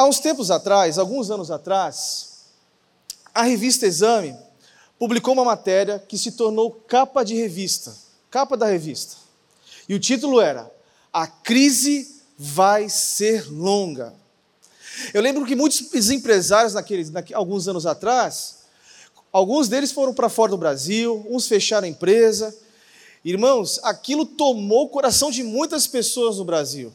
Há uns tempos atrás, alguns anos atrás, a revista Exame publicou uma matéria que se tornou capa de revista, capa da revista. E o título era A crise vai ser longa. Eu lembro que muitos empresários, naqueles, alguns anos atrás, alguns deles foram para fora do Brasil, uns fecharam a empresa. Irmãos, aquilo tomou o coração de muitas pessoas no Brasil.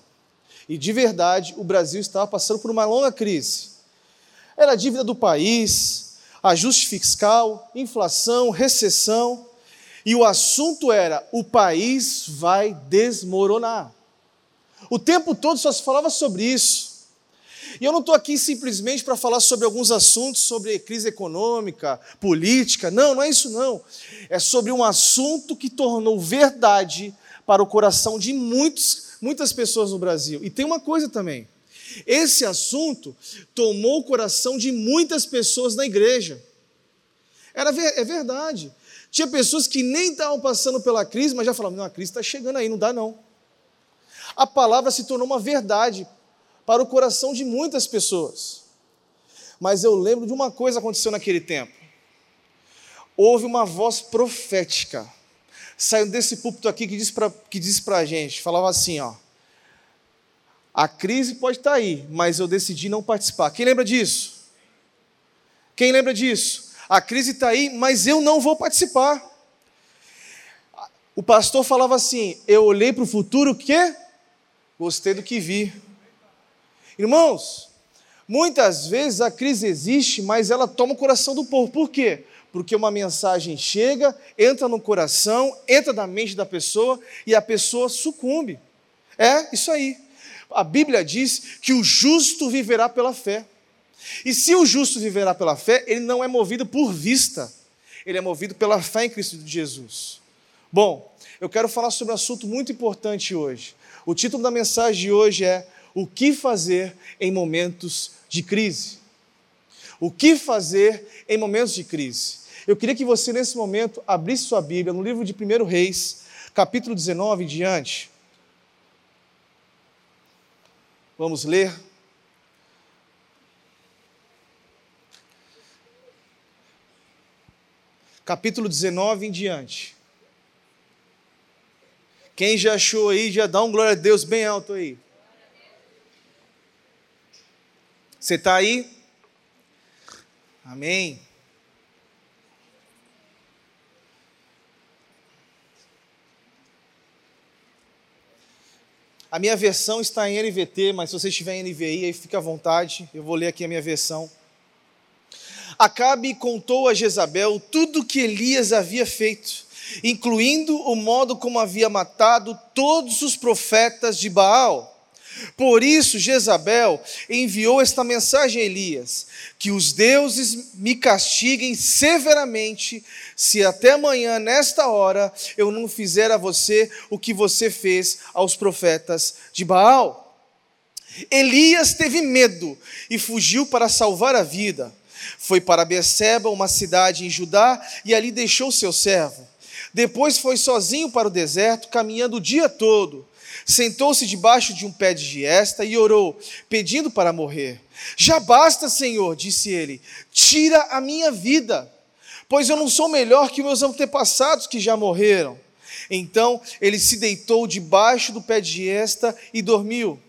E de verdade, o Brasil estava passando por uma longa crise. Era a dívida do país, ajuste fiscal, inflação, recessão. E o assunto era: o país vai desmoronar. O tempo todo só se falava sobre isso. E eu não estou aqui simplesmente para falar sobre alguns assuntos sobre crise econômica, política. Não, não é isso não. É sobre um assunto que tornou verdade para o coração de muitos, muitas pessoas no Brasil. E tem uma coisa também. Esse assunto tomou o coração de muitas pessoas na igreja. Era, é verdade. Tinha pessoas que nem estavam passando pela crise, mas já falavam: não, a crise está chegando aí, não dá não a palavra se tornou uma verdade para o coração de muitas pessoas. Mas eu lembro de uma coisa que aconteceu naquele tempo. Houve uma voz profética saindo desse púlpito aqui que disse para que gente, falava assim, ó, a crise pode estar tá aí, mas eu decidi não participar. Quem lembra disso? Quem lembra disso? A crise está aí, mas eu não vou participar. O pastor falava assim: eu olhei para o futuro, o quê? Gostei do que vi. Irmãos, muitas vezes a crise existe, mas ela toma o coração do povo. Por quê? Porque uma mensagem chega, entra no coração, entra na mente da pessoa e a pessoa sucumbe. É isso aí. A Bíblia diz que o justo viverá pela fé. E se o justo viverá pela fé, ele não é movido por vista, ele é movido pela fé em Cristo Jesus. Bom, eu quero falar sobre um assunto muito importante hoje. O título da mensagem de hoje é O que fazer em momentos de crise? O que fazer em momentos de crise? Eu queria que você, nesse momento, abrisse sua Bíblia no livro de 1 Reis, capítulo 19 em diante. Vamos ler. Capítulo 19 em diante. Quem já achou aí, já dá um glória a Deus bem alto aí. Você está aí? Amém. A minha versão está em NVT, mas se você estiver em NVI, aí fica à vontade. Eu vou ler aqui a minha versão. Acabe contou a Jezabel tudo o que Elias havia feito incluindo o modo como havia matado todos os profetas de Baal. Por isso, Jezabel enviou esta mensagem a Elias: que os deuses me castiguem severamente, se até amanhã, nesta hora, eu não fizer a você o que você fez aos profetas de Baal. Elias teve medo e fugiu para salvar a vida. Foi para Beceba, uma cidade em Judá, e ali deixou seu servo. Depois foi sozinho para o deserto, caminhando o dia todo. Sentou-se debaixo de um pé de giesta e orou, pedindo para morrer. Já basta, Senhor, disse ele, tira a minha vida, pois eu não sou melhor que meus antepassados que já morreram. Então ele se deitou debaixo do pé de giesta e dormiu.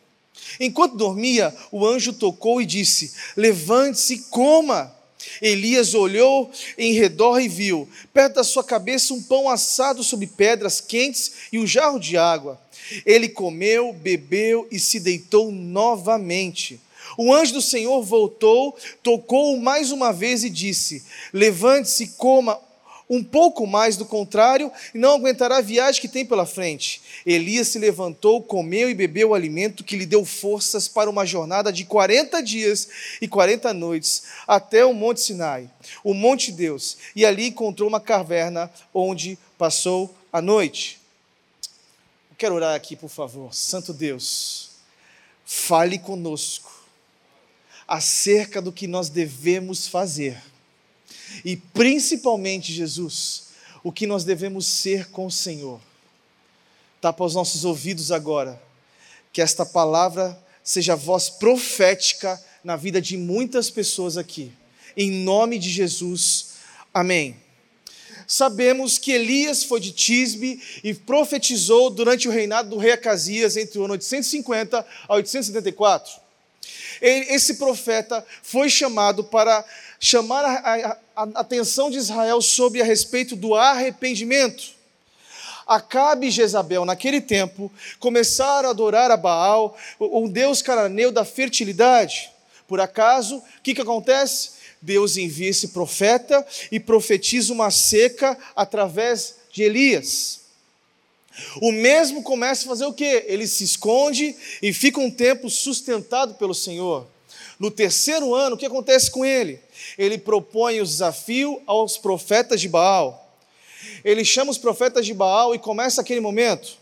Enquanto dormia, o anjo tocou e disse: Levante-se e coma. Elias olhou em redor e viu, perto da sua cabeça, um pão assado sobre pedras quentes e um jarro de água. Ele comeu, bebeu e se deitou novamente. O anjo do Senhor voltou, tocou-o mais uma vez e disse: Levante-se, coma um pouco mais, do contrário, e não aguentará a viagem que tem pela frente. Elias se levantou, comeu e bebeu o alimento que lhe deu forças para uma jornada de 40 dias e 40 noites, até o Monte Sinai, o Monte Deus, e ali encontrou uma caverna onde passou a noite. Eu quero orar aqui, por favor. Santo Deus, fale conosco acerca do que nós devemos fazer e principalmente, Jesus, o que nós devemos ser com o Senhor. Tapa os nossos ouvidos agora, que esta palavra seja voz profética na vida de muitas pessoas aqui. Em nome de Jesus, amém. Sabemos que Elias foi de Tisbe e profetizou durante o reinado do rei Acasias entre o ano 850 a 874. Esse profeta foi chamado para chamar a, a, a atenção de Israel sobre a respeito do arrependimento. Acabe e Jezabel, naquele tempo, começaram a adorar a Baal, um deus cananeu da fertilidade. Por acaso, o que, que acontece? Deus envia esse profeta e profetiza uma seca através de Elias. O mesmo começa a fazer o quê? Ele se esconde e fica um tempo sustentado pelo Senhor. No terceiro ano, o que acontece com ele? Ele propõe o desafio aos profetas de Baal. Ele chama os profetas de Baal e começa aquele momento.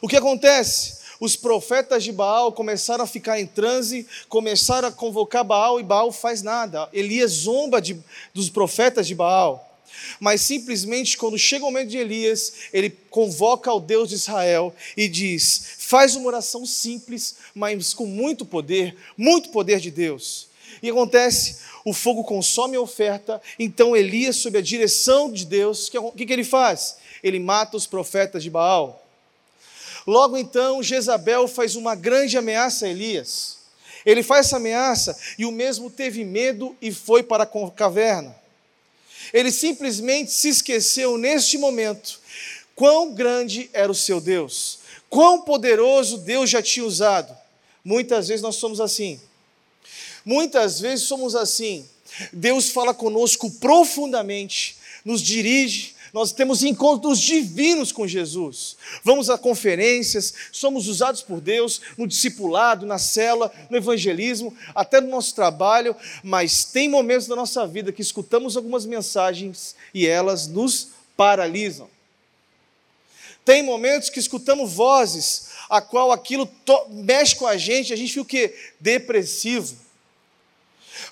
O que acontece? Os profetas de Baal começaram a ficar em transe, começaram a convocar Baal e Baal faz nada. Elias zomba de, dos profetas de Baal. Mas simplesmente quando chega o momento de Elias, ele convoca ao Deus de Israel e diz: faz uma oração simples, mas com muito poder, muito poder de Deus. E acontece, o fogo consome a oferta, então Elias, sob a direção de Deus, o que, que ele faz? Ele mata os profetas de Baal. Logo então, Jezabel faz uma grande ameaça a Elias. Ele faz essa ameaça e o mesmo teve medo e foi para a caverna. Ele simplesmente se esqueceu neste momento quão grande era o seu Deus, quão poderoso Deus já tinha usado. Muitas vezes nós somos assim. Muitas vezes somos assim. Deus fala conosco profundamente, nos dirige, nós temos encontros divinos com Jesus. Vamos a conferências, somos usados por Deus no discipulado, na cela, no evangelismo, até no nosso trabalho, mas tem momentos da nossa vida que escutamos algumas mensagens e elas nos paralisam. Tem momentos que escutamos vozes a qual aquilo mexe com a gente, a gente fica o quê? Depressivo.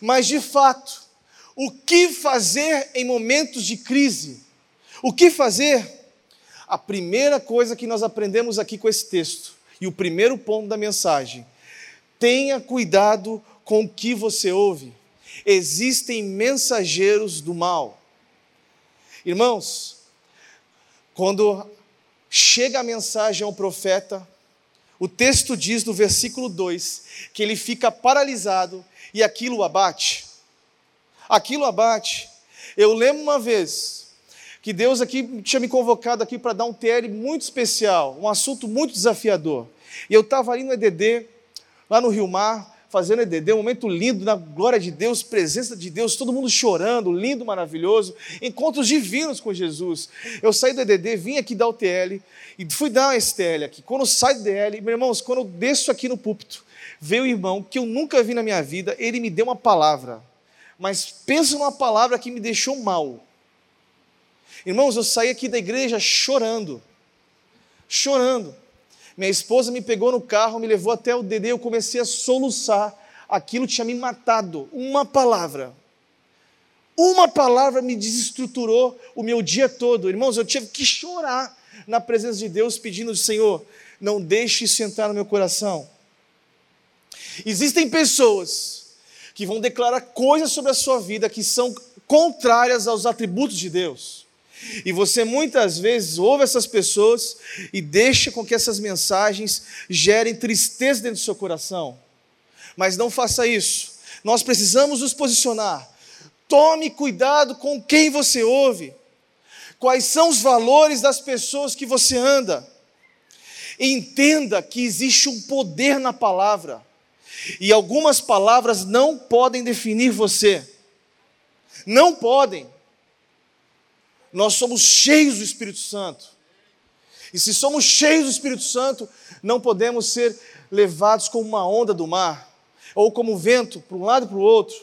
Mas de fato, o que fazer em momentos de crise? O que fazer? A primeira coisa que nós aprendemos aqui com esse texto, e o primeiro ponto da mensagem, tenha cuidado com o que você ouve. Existem mensageiros do mal. Irmãos, quando chega a mensagem ao profeta, o texto diz no versículo 2 que ele fica paralisado e aquilo abate. Aquilo abate. Eu lembro uma vez, que Deus aqui tinha me convocado aqui para dar um TL muito especial, um assunto muito desafiador. E eu estava ali no EDD, lá no Rio Mar, fazendo EDD, um momento lindo, na glória de Deus, presença de Deus, todo mundo chorando, lindo, maravilhoso, encontros divinos com Jesus. Eu saí do EDD, vim aqui dar o TL e fui dar uma STL aqui. Quando eu saio do DL, meus irmãos, quando eu desço aqui no púlpito, veio o irmão que eu nunca vi na minha vida, ele me deu uma palavra, mas pensa numa palavra que me deixou mal. Irmãos, eu saí aqui da igreja chorando, chorando. Minha esposa me pegou no carro, me levou até o Dedê, eu comecei a soluçar. Aquilo tinha me matado. Uma palavra. Uma palavra me desestruturou o meu dia todo. Irmãos, eu tive que chorar na presença de Deus, pedindo, Senhor, não deixe isso entrar no meu coração. Existem pessoas que vão declarar coisas sobre a sua vida que são contrárias aos atributos de Deus. E você muitas vezes ouve essas pessoas e deixa com que essas mensagens gerem tristeza dentro do seu coração. Mas não faça isso. Nós precisamos nos posicionar. Tome cuidado com quem você ouve. Quais são os valores das pessoas que você anda. Entenda que existe um poder na palavra. E algumas palavras não podem definir você. Não podem nós somos cheios do Espírito Santo. E se somos cheios do Espírito Santo, não podemos ser levados como uma onda do mar, ou como vento para um lado e para o outro.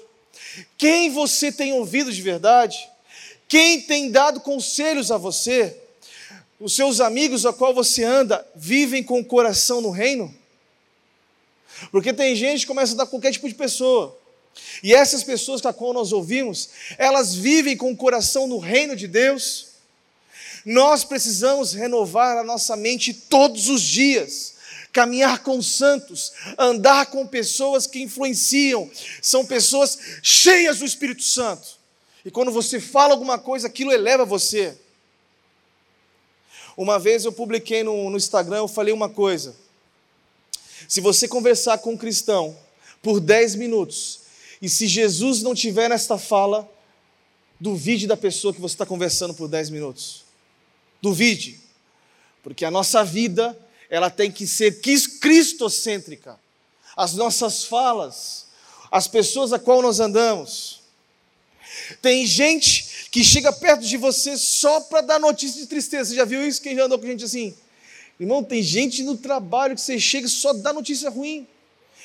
Quem você tem ouvido de verdade? Quem tem dado conselhos a você? Os seus amigos a qual você anda vivem com o coração no reino? Porque tem gente que começa a dar qualquer tipo de pessoa. E essas pessoas com a qual nós ouvimos, elas vivem com o coração no reino de Deus. Nós precisamos renovar a nossa mente todos os dias, caminhar com santos, andar com pessoas que influenciam, são pessoas cheias do Espírito Santo. E quando você fala alguma coisa, aquilo eleva você. Uma vez eu publiquei no, no Instagram, eu falei uma coisa. Se você conversar com um cristão por 10 minutos, e se Jesus não tiver nesta fala, duvide da pessoa que você está conversando por 10 minutos. Duvide. Porque a nossa vida, ela tem que ser cristocêntrica. As nossas falas, as pessoas a qual nós andamos. Tem gente que chega perto de você só para dar notícia de tristeza. Você já viu isso? Quem já andou com gente assim? Irmão, tem gente no trabalho que você chega e só dá notícia ruim.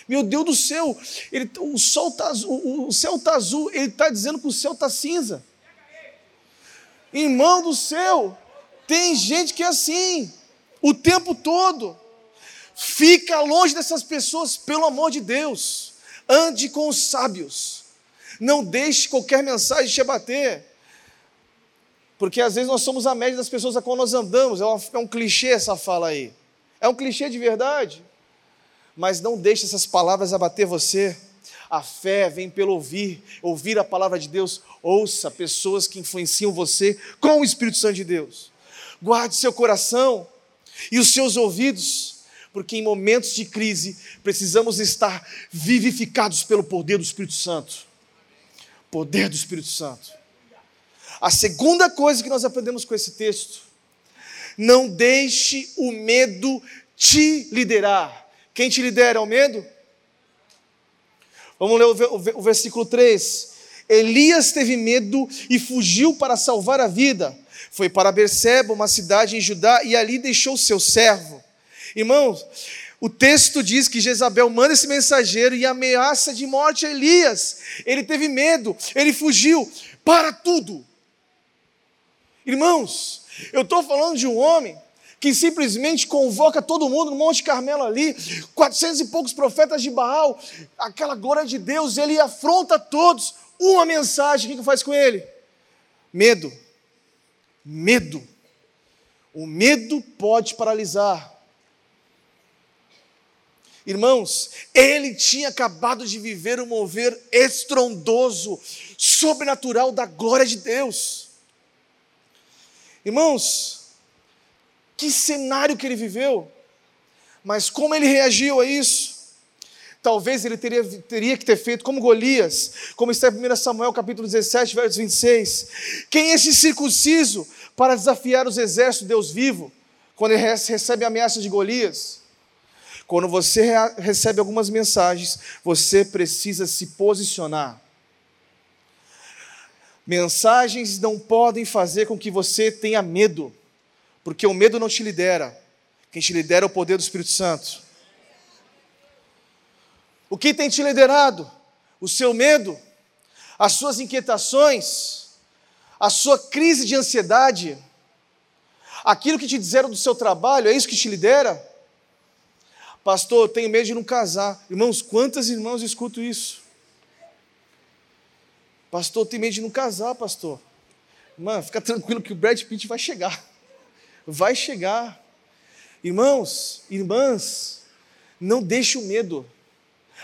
Meu Deus do céu, ele, o, sol tá, o, o céu está azul, ele está dizendo que o céu está cinza. Irmão do céu, tem gente que é assim, o tempo todo. Fica longe dessas pessoas, pelo amor de Deus. Ande com os sábios. Não deixe qualquer mensagem te abater. Porque às vezes nós somos a média das pessoas a qual nós andamos. É, é um clichê essa fala aí. É um clichê de verdade. Mas não deixe essas palavras abater você. A fé vem pelo ouvir, ouvir a palavra de Deus. Ouça pessoas que influenciam você com o Espírito Santo de Deus. Guarde seu coração e os seus ouvidos, porque em momentos de crise precisamos estar vivificados pelo poder do Espírito Santo. Poder do Espírito Santo. A segunda coisa que nós aprendemos com esse texto: não deixe o medo te liderar. Quem te lidera é o medo? Vamos ler o versículo 3. Elias teve medo e fugiu para salvar a vida. Foi para Berseba, uma cidade em Judá, e ali deixou seu servo. Irmãos, o texto diz que Jezabel manda esse mensageiro e ameaça de morte a Elias. Ele teve medo, ele fugiu para tudo. Irmãos, eu estou falando de um homem que simplesmente convoca todo mundo no Monte Carmelo ali, quatrocentos e poucos profetas de Baal, aquela glória de Deus, ele afronta todos. Uma mensagem, o que faz com ele? Medo. Medo. O medo pode paralisar. Irmãos, ele tinha acabado de viver um mover estrondoso, sobrenatural da glória de Deus. Irmãos, que cenário que ele viveu, mas como ele reagiu a isso? Talvez ele teria, teria que ter feito como Golias, como está em 1 Samuel capítulo 17, verso 26. Quem é esse circunciso para desafiar os exércitos de Deus vivo, quando ele recebe ameaças de Golias? Quando você recebe algumas mensagens, você precisa se posicionar. Mensagens não podem fazer com que você tenha medo, porque o medo não te lidera. Quem te lidera é o poder do Espírito Santo. O que tem te liderado? O seu medo, as suas inquietações, a sua crise de ansiedade, aquilo que te disseram do seu trabalho, é isso que te lidera? Pastor, eu tenho medo de não casar. Irmãos, quantas irmãos escuto isso? Pastor, tem medo de não casar, pastor. Mano, fica tranquilo que o Brad Pitt vai chegar. Vai chegar. Irmãos, irmãs, não deixe o medo.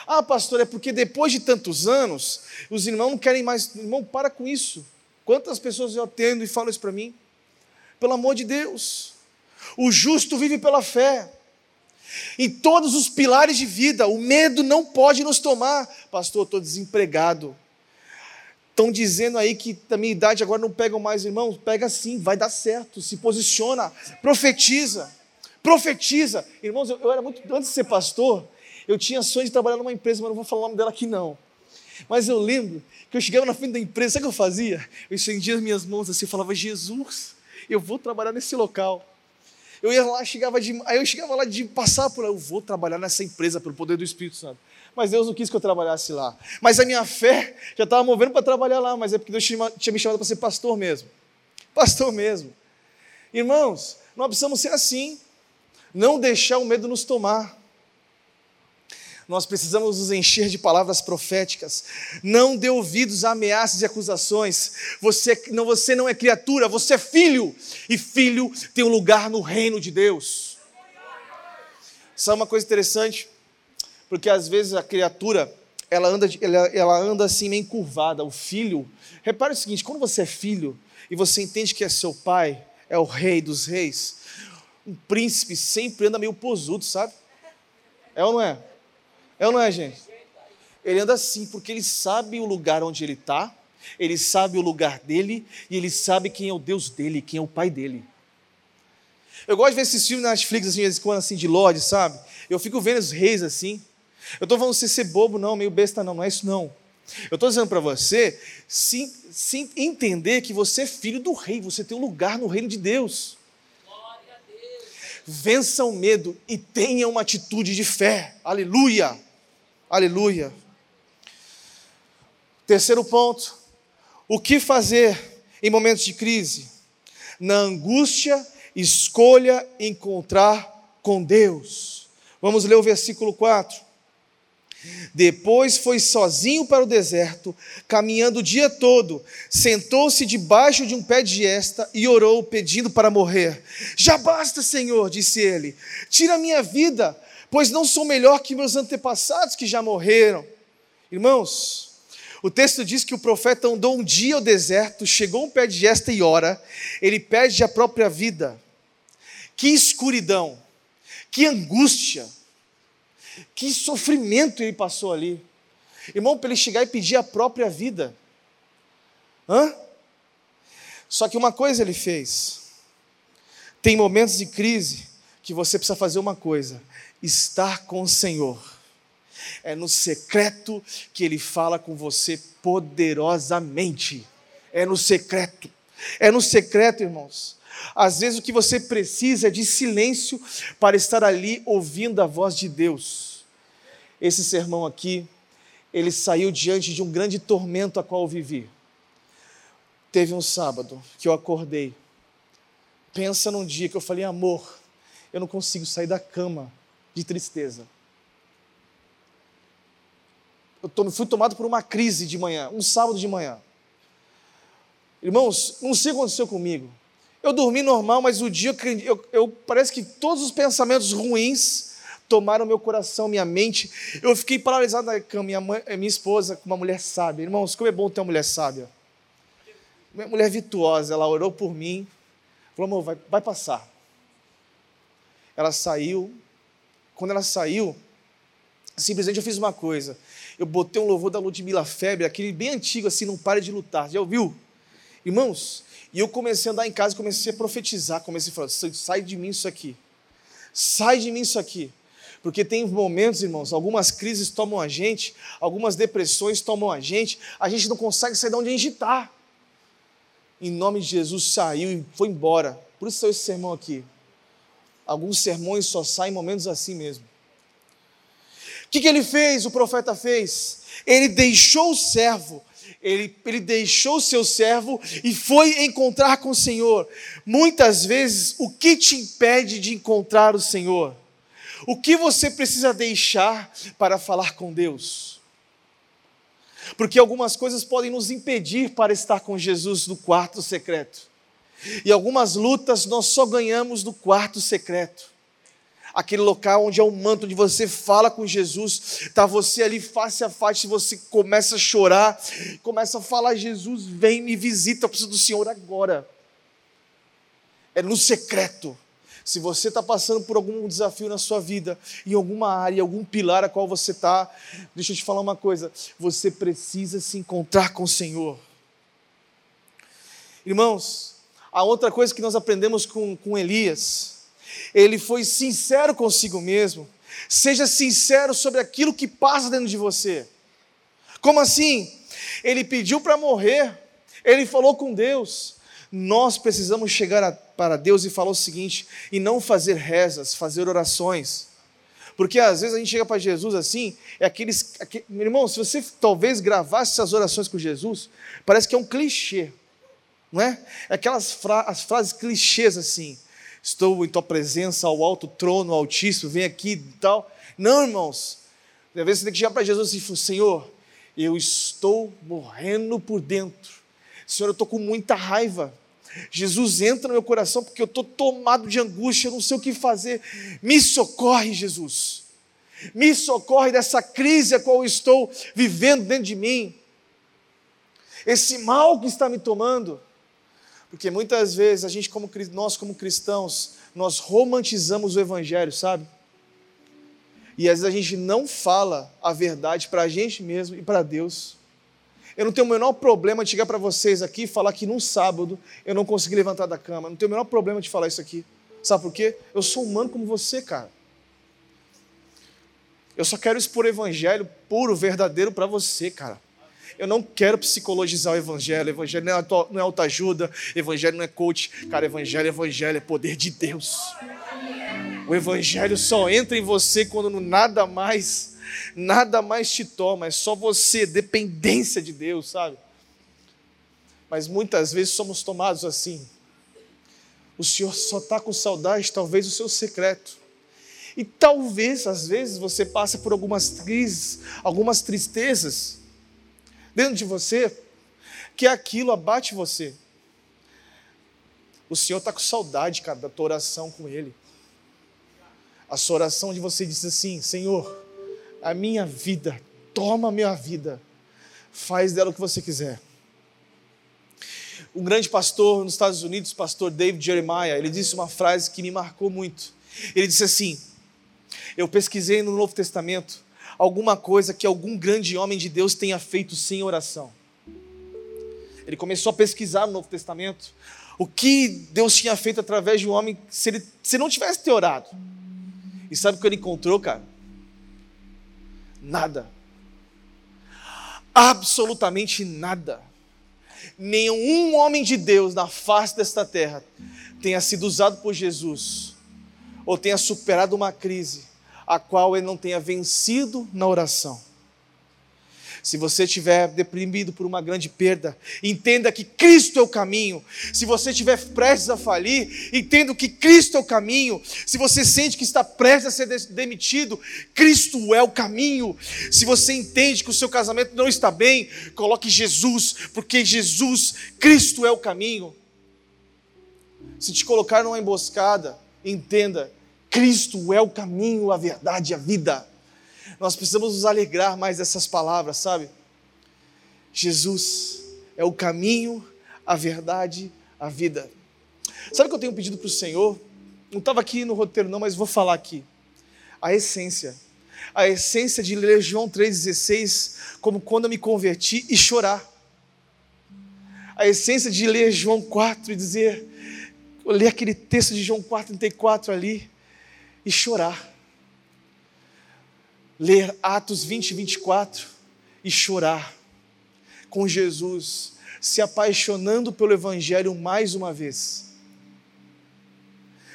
Ah, pastor, é porque depois de tantos anos, os irmãos não querem mais. Irmão, para com isso. Quantas pessoas eu atendo e falam isso para mim? Pelo amor de Deus. O justo vive pela fé. Em todos os pilares de vida, o medo não pode nos tomar. Pastor, estou desempregado. Estão dizendo aí que da minha idade agora não pegam mais irmãos. Pega sim, vai dar certo. Se posiciona, profetiza. Profetiza. Irmãos, eu, eu era muito. Antes de ser pastor, eu tinha sonho de trabalhar numa empresa, mas não vou falar o nome dela aqui não. Mas eu lembro que eu chegava na frente da empresa, sabe o que eu fazia? Eu estendia as minhas mãos assim, eu falava, Jesus, eu vou trabalhar nesse local. Eu ia lá, chegava de, aí eu chegava lá de passar por lá, eu vou trabalhar nessa empresa pelo poder do Espírito Santo mas Deus não quis que eu trabalhasse lá. Mas a minha fé já estava movendo para trabalhar lá, mas é porque Deus tinha me chamado para ser pastor mesmo. Pastor mesmo. Irmãos, nós precisamos ser assim. Não deixar o medo nos tomar. Nós precisamos nos encher de palavras proféticas. Não dê ouvidos a ameaças e acusações. Você não, você não é criatura, você é filho. E filho tem um lugar no reino de Deus. Sabe uma coisa interessante? Porque às vezes a criatura, ela anda, ela, ela anda assim meio curvada. O filho, repare o seguinte: quando você é filho e você entende que é seu pai, é o rei dos reis, um príncipe sempre anda meio posudo, sabe? É ou não é? É ou não é, gente? Ele anda assim porque ele sabe o lugar onde ele está, ele sabe o lugar dele e ele sabe quem é o Deus dele, quem é o pai dele. Eu gosto de ver esses filmes na Netflix, assim, quando, assim, de Lorde, sabe? Eu fico vendo os reis assim. Eu estou falando você ser bobo, não, meio besta, não, não é isso, não. Eu estou dizendo para você sim, sim, entender que você é filho do rei, você tem um lugar no reino de Deus. Vença o medo e tenha uma atitude de fé. Aleluia! Aleluia! Terceiro ponto: o que fazer em momentos de crise? Na angústia escolha encontrar com Deus. Vamos ler o versículo 4. Depois foi sozinho para o deserto, caminhando o dia todo, sentou-se debaixo de um pé de esta e orou, pedindo para morrer. Já basta, Senhor, disse ele, tira a minha vida, pois não sou melhor que meus antepassados que já morreram. Irmãos, o texto diz que o profeta andou um dia ao deserto, chegou um pé de esta e ora, ele perde a própria vida. Que escuridão, que angústia, que sofrimento ele passou ali. Irmão, para ele chegar e pedir a própria vida. Hã? Só que uma coisa ele fez. Tem momentos de crise que você precisa fazer uma coisa: estar com o Senhor. É no secreto que Ele fala com você poderosamente. É no secreto. É no secreto, irmãos. Às vezes o que você precisa é de silêncio para estar ali ouvindo a voz de Deus. Esse sermão aqui, ele saiu diante de um grande tormento a qual eu vivi. Teve um sábado que eu acordei. Pensa num dia que eu falei, amor, eu não consigo sair da cama de tristeza eu fui tomado por uma crise de manhã, um sábado de manhã. Irmãos, não sei o que aconteceu comigo. Eu dormi normal, mas o dia eu, eu, parece que todos os pensamentos ruins tomaram meu coração, minha mente. Eu fiquei paralisado na cama. Minha, mãe, minha esposa, uma mulher sábia. Irmãos, como é bom ter uma mulher sábia. Uma mulher virtuosa, ela orou por mim. Falou, amor, vai, vai passar. Ela saiu. Quando ela saiu, simplesmente eu fiz uma coisa eu botei um louvor da Ludmilla Febre, aquele bem antigo assim, não pare de lutar. Já ouviu? Irmãos, e eu comecei a andar em casa, comecei a profetizar, comecei a falar, sai de mim isso aqui. Sai de mim isso aqui. Porque tem momentos, irmãos, algumas crises tomam a gente, algumas depressões tomam a gente, a gente não consegue sair de onde a gente está. Em nome de Jesus saiu e foi embora. Por isso saiu esse sermão aqui. Alguns sermões só saem em momentos assim mesmo que, que ele fez, o profeta fez? Ele deixou o servo, ele, ele deixou seu servo e foi encontrar com o Senhor. Muitas vezes, o que te impede de encontrar o Senhor? O que você precisa deixar para falar com Deus? Porque algumas coisas podem nos impedir para estar com Jesus no quarto secreto. E algumas lutas nós só ganhamos no quarto secreto aquele local onde é um manto, onde você fala com Jesus, está você ali face a face, você começa a chorar, começa a falar: Jesus, vem me visita, eu preciso do Senhor agora. É no secreto. Se você está passando por algum desafio na sua vida, em alguma área, algum pilar a qual você está, deixa eu te falar uma coisa: você precisa se encontrar com o Senhor. Irmãos, a outra coisa que nós aprendemos com, com Elias, ele foi sincero consigo mesmo. Seja sincero sobre aquilo que passa dentro de você. Como assim? Ele pediu para morrer, ele falou com Deus. Nós precisamos chegar a, para Deus e falar o seguinte: e não fazer rezas, fazer orações. Porque às vezes a gente chega para Jesus assim, é aqueles. Aquele, meu irmão, se você talvez gravasse essas orações com Jesus, parece que é um clichê, não é? É aquelas fra as frases clichês assim estou em tua presença ao alto trono, altíssimo, vem aqui e tal. Não, irmãos. Às vezes você tem que chegar para Jesus e falar: Senhor, eu estou morrendo por dentro. Senhor, eu estou com muita raiva. Jesus entra no meu coração porque eu estou tomado de angústia, eu não sei o que fazer. Me socorre, Jesus. Me socorre dessa crise a qual eu estou vivendo dentro de mim. Esse mal que está me tomando. Porque muitas vezes a gente, como, nós como cristãos, nós romantizamos o Evangelho, sabe? E às vezes a gente não fala a verdade para a gente mesmo e para Deus. Eu não tenho o menor problema de chegar para vocês aqui e falar que num sábado eu não consegui levantar da cama. Não tenho o menor problema de falar isso aqui. Sabe por quê? Eu sou humano como você, cara. Eu só quero expor o evangelho puro, verdadeiro para você, cara. Eu não quero psicologizar o evangelho. Evangelho não é, não é autoajuda, evangelho não é coach. Cara, evangelho, evangelho é poder de Deus. O evangelho só entra em você quando nada mais, nada mais te toma, é só você, dependência de Deus, sabe? Mas muitas vezes somos tomados assim. O Senhor só está com saudade, talvez, o seu secreto. E talvez, às vezes, você passe por algumas crises, algumas tristezas dentro de você, que aquilo abate você. O Senhor está com saudade, cara, da tua oração com Ele. A sua oração de você diz assim: Senhor, a minha vida, toma a minha vida, faz dela o que você quiser. Um grande pastor nos Estados Unidos, pastor David Jeremiah, ele disse uma frase que me marcou muito. Ele disse assim: Eu pesquisei no Novo Testamento alguma coisa que algum grande homem de Deus tenha feito sem oração. Ele começou a pesquisar no Novo Testamento o que Deus tinha feito através de um homem se ele se não tivesse te orado. E sabe o que ele encontrou, cara? Nada. Absolutamente nada. Nenhum homem de Deus na face desta terra tenha sido usado por Jesus ou tenha superado uma crise a qual ele não tenha vencido na oração. Se você estiver deprimido por uma grande perda, entenda que Cristo é o caminho. Se você estiver prestes a falir, entenda que Cristo é o caminho. Se você sente que está prestes a ser demitido, Cristo é o caminho. Se você entende que o seu casamento não está bem, coloque Jesus, porque Jesus, Cristo é o caminho. Se te colocar numa emboscada, entenda, Cristo é o caminho, a verdade e a vida. Nós precisamos nos alegrar mais dessas palavras, sabe? Jesus é o caminho, a verdade, a vida. Sabe o que eu tenho pedido para o Senhor? Não estava aqui no roteiro, não, mas vou falar aqui. A essência. A essência de ler João 3,16 como quando eu me converti e chorar. A essência de ler João 4 e dizer, ler aquele texto de João 4,34 ali e chorar ler Atos 20 e 24 e chorar com Jesus, se apaixonando pelo Evangelho mais uma vez.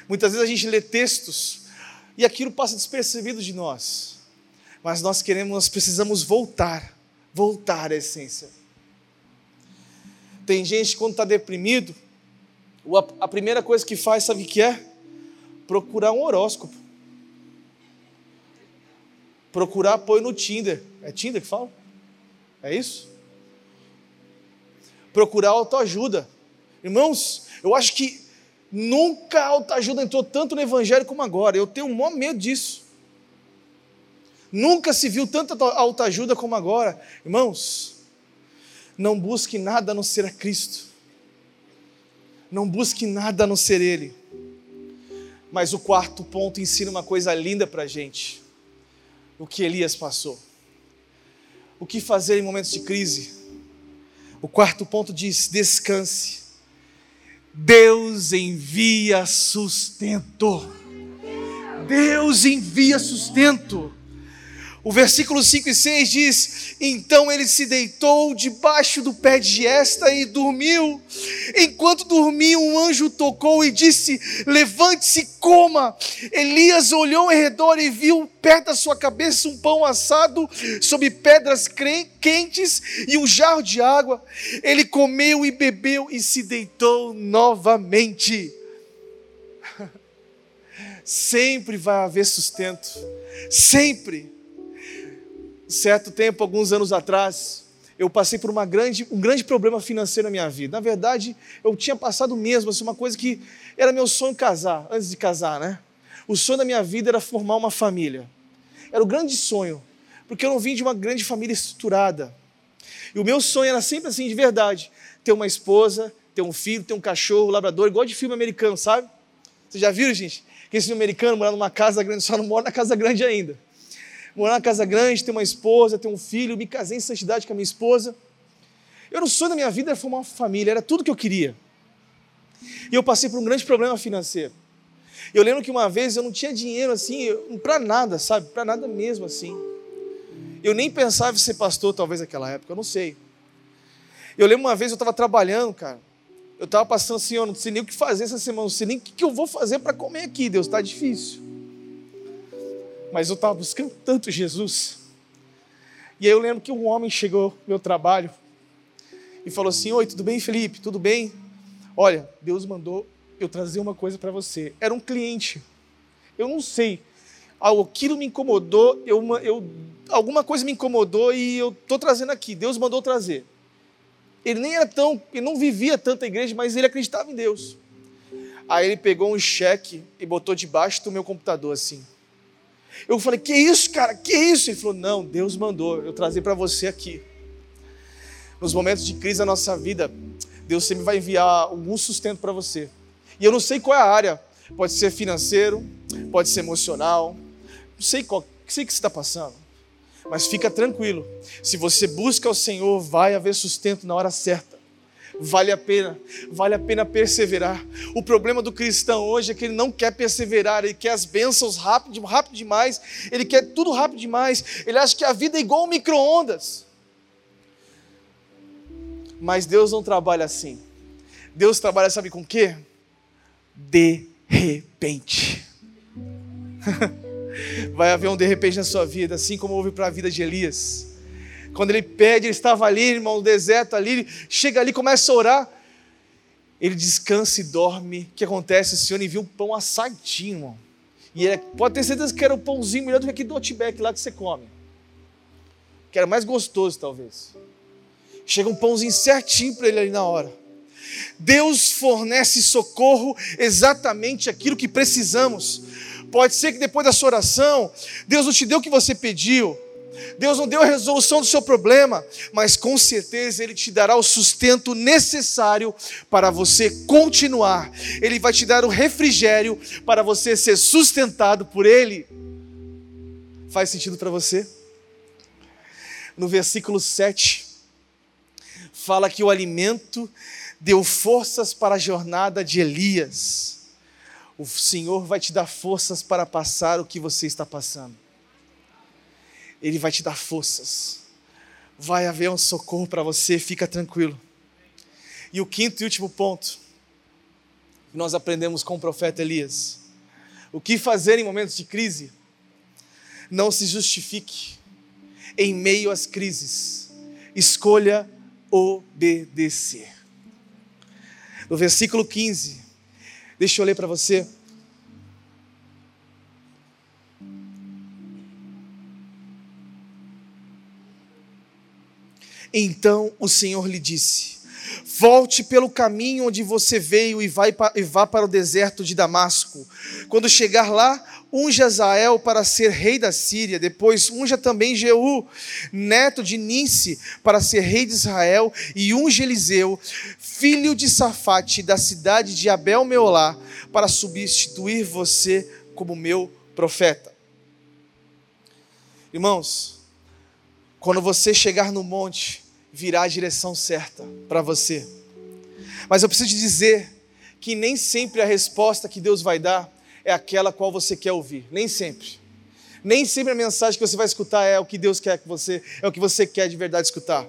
Muitas vezes a gente lê textos e aquilo passa despercebido de nós, mas nós queremos, nós precisamos voltar, voltar à essência. Tem gente que quando está deprimido, a primeira coisa que faz, sabe o que é? Procurar um horóscopo. Procurar apoio no Tinder. É Tinder que fala? É isso? Procurar autoajuda. Irmãos, eu acho que nunca a autoajuda entrou tanto no Evangelho como agora. Eu tenho um maior medo disso. Nunca se viu tanta autoajuda como agora. Irmãos, não busque nada a não ser a Cristo. Não busque nada a não ser Ele. Mas o quarto ponto ensina uma coisa linda para a gente o que Elias passou. O que fazer em momentos de crise? O quarto ponto diz: descanse. Deus envia sustento. Deus envia sustento. O versículo 5 e 6 diz: Então ele se deitou debaixo do pé de esta e dormiu. Enquanto dormia, um anjo tocou e disse: Levante-se, coma. Elias olhou ao redor e viu perto da sua cabeça um pão assado sobre pedras quentes e um jarro de água. Ele comeu e bebeu e se deitou novamente. Sempre vai haver sustento. Sempre certo tempo, alguns anos atrás, eu passei por grande, um grande problema financeiro na minha vida. Na verdade, eu tinha passado mesmo, assim, uma coisa que era meu sonho casar, antes de casar, né? O sonho da minha vida era formar uma família. Era o grande sonho, porque eu não vim de uma grande família estruturada. E o meu sonho era sempre assim, de verdade, ter uma esposa, ter um filho, ter um cachorro, um labrador, igual de filme americano, sabe? Vocês já viram, gente? Que esse americano morar numa casa grande, só não mora na casa grande ainda morar na casa grande, ter uma esposa, ter um filho, me casei em santidade com a minha esposa. Eu, no sonho da minha vida, era formar uma família, era tudo que eu queria. E eu passei por um grande problema financeiro. Eu lembro que uma vez eu não tinha dinheiro assim, para nada, sabe? Para nada mesmo assim. Eu nem pensava em ser pastor, talvez naquela época, eu não sei. Eu lembro uma vez eu estava trabalhando, cara. Eu estava passando assim, eu não sei nem o que fazer essa semana, não sei nem o que eu vou fazer para comer aqui, Deus, está difícil mas eu estava buscando tanto Jesus. E aí eu lembro que um homem chegou no meu trabalho e falou assim: Oi, tudo bem, Felipe? Tudo bem? Olha, Deus mandou eu trazer uma coisa para você. Era um cliente. Eu não sei. Aquilo me incomodou, eu, eu, alguma coisa me incomodou e eu estou trazendo aqui. Deus mandou trazer. Ele nem era tão, ele não vivia tanto a igreja, mas ele acreditava em Deus. Aí ele pegou um cheque e botou debaixo do meu computador assim. Eu falei, que isso, cara? Que isso? Ele falou, não, Deus mandou eu trazer para você aqui. Nos momentos de crise da nossa vida, Deus sempre vai enviar algum sustento para você. E eu não sei qual é a área. Pode ser financeiro, pode ser emocional. Não sei qual, sei que você está passando. Mas fica tranquilo. Se você busca o Senhor, vai haver sustento na hora certa. Vale a pena, vale a pena perseverar. O problema do cristão hoje é que ele não quer perseverar, ele quer as bênçãos rápido, rápido demais, ele quer tudo rápido demais, ele acha que a vida é igual um micro-ondas. Mas Deus não trabalha assim. Deus trabalha, sabe com o quê? De repente. Vai haver um de repente na sua vida, assim como houve para a vida de Elias. Quando ele pede, ele estava ali, irmão, no deserto ali, ele chega ali, começa a orar. Ele descansa e dorme. O que acontece? O Senhor envia um pão assadinho, irmão. E ele, pode ter certeza que era um pãozinho melhor do que aquele do Outback lá que você come. Que era mais gostoso, talvez. Chega um pãozinho certinho para ele ali na hora. Deus fornece socorro exatamente aquilo que precisamos. Pode ser que depois da sua oração, Deus não te deu o que você pediu, Deus não deu a resolução do seu problema, mas com certeza Ele te dará o sustento necessário para você continuar. Ele vai te dar o refrigério para você ser sustentado por Ele. Faz sentido para você? No versículo 7, fala que o alimento deu forças para a jornada de Elias. O Senhor vai te dar forças para passar o que você está passando. Ele vai te dar forças. Vai haver um socorro para você, fica tranquilo. E o quinto e último ponto que nós aprendemos com o profeta Elias: o que fazer em momentos de crise? Não se justifique em meio às crises, escolha obedecer. No versículo 15, deixa eu ler para você. Então o Senhor lhe disse: Volte pelo caminho onde você veio e, vai e vá para o deserto de Damasco. Quando chegar lá, unja Azael para ser rei da Síria. Depois unja também Jeú, neto de Ninse, para ser rei de Israel. E unja Eliseu, filho de Safate, da cidade de Abel Meolá, para substituir você como meu profeta. Irmãos, quando você chegar no monte, virá a direção certa para você. Mas eu preciso te dizer que nem sempre a resposta que Deus vai dar é aquela qual você quer ouvir, nem sempre. Nem sempre a mensagem que você vai escutar é o que Deus quer que você, é o que você quer de verdade escutar.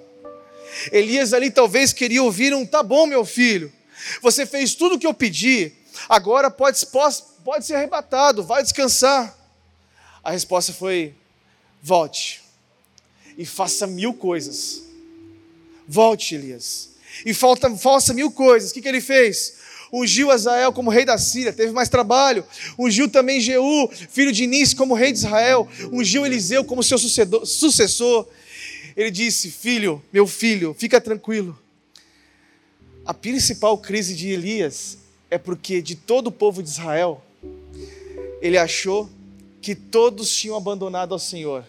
Elias ali talvez queria ouvir um tá bom, meu filho. Você fez tudo o que eu pedi. Agora pode, pode, pode ser arrebatado, vai descansar. A resposta foi: volte e faça mil coisas. Volte, Elias. E falta, faça mil coisas. O que, que ele fez? Ungiu Azael como rei da Síria, teve mais trabalho. Ungiu também Jeú, filho de Nis, como rei de Israel. Ungiu Eliseu como seu sucessor. Ele disse: Filho, meu filho, fica tranquilo. A principal crise de Elias é porque de todo o povo de Israel, ele achou que todos tinham abandonado ao Senhor,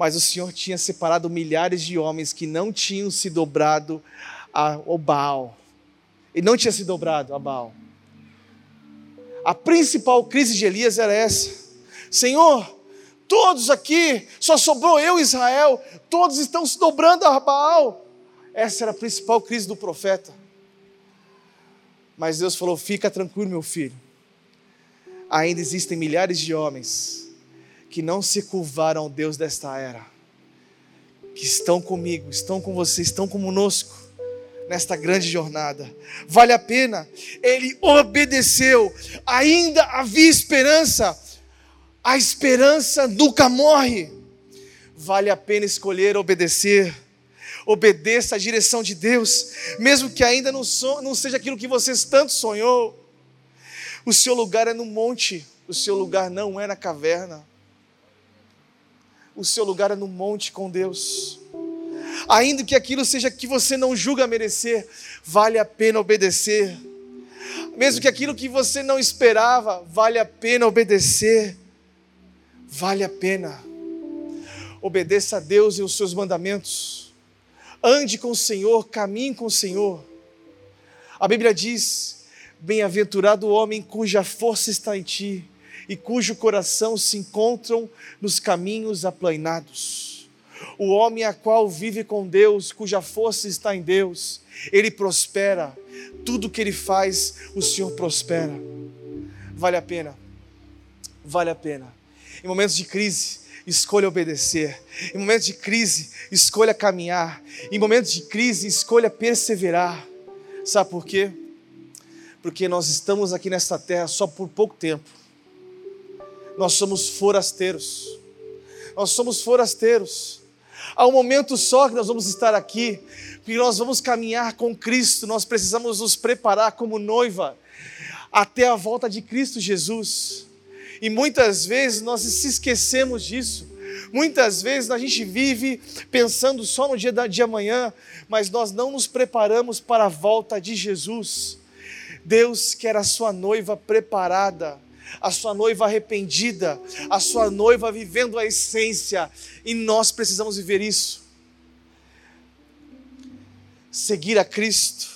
mas o Senhor tinha separado milhares de homens que não tinham se dobrado ao Baal. Ele não tinha se dobrado a Baal. A principal crise de Elias era essa: Senhor, todos aqui, só sobrou eu Israel, todos estão se dobrando a Baal. Essa era a principal crise do profeta. Mas Deus falou: fica tranquilo, meu filho. Ainda existem milhares de homens que não se curvaram ao Deus desta era, que estão comigo, estão com você, estão conosco nesta grande jornada. Vale a pena. Ele obedeceu. Ainda havia esperança. A esperança nunca morre. Vale a pena escolher obedecer. Obedeça à direção de Deus, mesmo que ainda não, so, não seja aquilo que você tanto sonhou. O seu lugar é no monte, o seu lugar não é na caverna. O seu lugar é no monte com Deus ainda que aquilo seja que você não julga merecer, vale a pena obedecer. Mesmo que aquilo que você não esperava, vale a pena obedecer. Vale a pena. Obedeça a Deus e os seus mandamentos. Ande com o Senhor, caminhe com o Senhor. A Bíblia diz: Bem-aventurado o homem cuja força está em ti e cujo coração se encontram nos caminhos aplainados. O homem a qual vive com Deus, cuja força está em Deus, ele prospera. Tudo que ele faz, o Senhor prospera. Vale a pena. Vale a pena. Em momentos de crise, escolha obedecer. Em momentos de crise, escolha caminhar. Em momentos de crise, escolha perseverar. Sabe por quê? Porque nós estamos aqui nesta terra só por pouco tempo. Nós somos forasteiros. Nós somos forasteiros. Há um momento só que nós vamos estar aqui, porque nós vamos caminhar com Cristo, nós precisamos nos preparar como noiva até a volta de Cristo Jesus. E muitas vezes nós se esquecemos disso. Muitas vezes a gente vive pensando só no dia de amanhã, mas nós não nos preparamos para a volta de Jesus. Deus quer a sua noiva preparada a sua noiva arrependida, a sua noiva vivendo a essência, e nós precisamos viver isso. Seguir a Cristo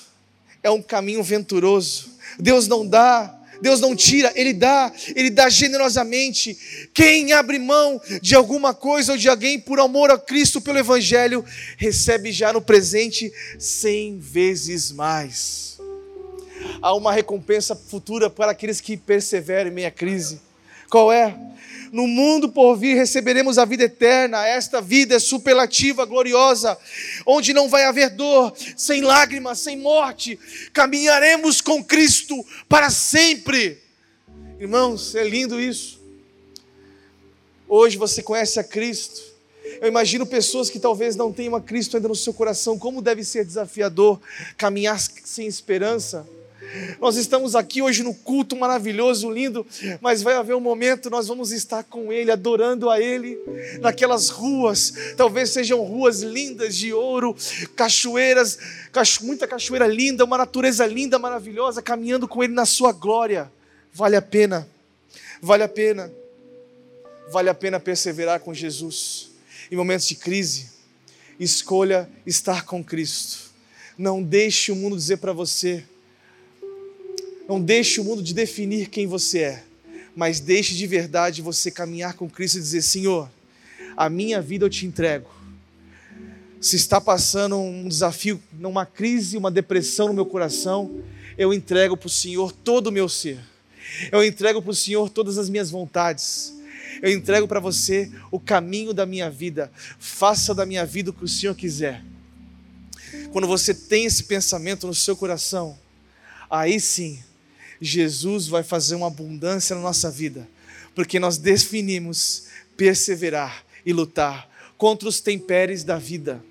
é um caminho venturoso. Deus não dá, Deus não tira, Ele dá, Ele dá generosamente. Quem abre mão de alguma coisa ou de alguém por amor a Cristo, pelo Evangelho, recebe já no presente cem vezes mais há uma recompensa futura para aqueles que perseveram em meia crise. Qual é? No mundo por vir receberemos a vida eterna. Esta vida é superlativa, gloriosa, onde não vai haver dor, sem lágrimas, sem morte. Caminharemos com Cristo para sempre. Irmãos, é lindo isso. Hoje você conhece a Cristo. Eu imagino pessoas que talvez não tenham a Cristo ainda no seu coração, como deve ser desafiador caminhar sem esperança. Nós estamos aqui hoje no culto maravilhoso, lindo, mas vai haver um momento nós vamos estar com Ele, adorando a Ele, naquelas ruas, talvez sejam ruas lindas de ouro, cachoeiras, muita cachoeira linda, uma natureza linda, maravilhosa, caminhando com Ele na Sua glória. Vale a pena, vale a pena, vale a pena perseverar com Jesus. Em momentos de crise, escolha estar com Cristo. Não deixe o mundo dizer para você não deixe o mundo de definir quem você é, mas deixe de verdade você caminhar com Cristo e dizer: Senhor, a minha vida eu te entrego. Se está passando um desafio, uma crise, uma depressão no meu coração, eu entrego para o Senhor todo o meu ser. Eu entrego para o Senhor todas as minhas vontades. Eu entrego para você o caminho da minha vida. Faça da minha vida o que o Senhor quiser. Quando você tem esse pensamento no seu coração, aí sim Jesus vai fazer uma abundância na nossa vida, porque nós definimos perseverar e lutar contra os temperes da vida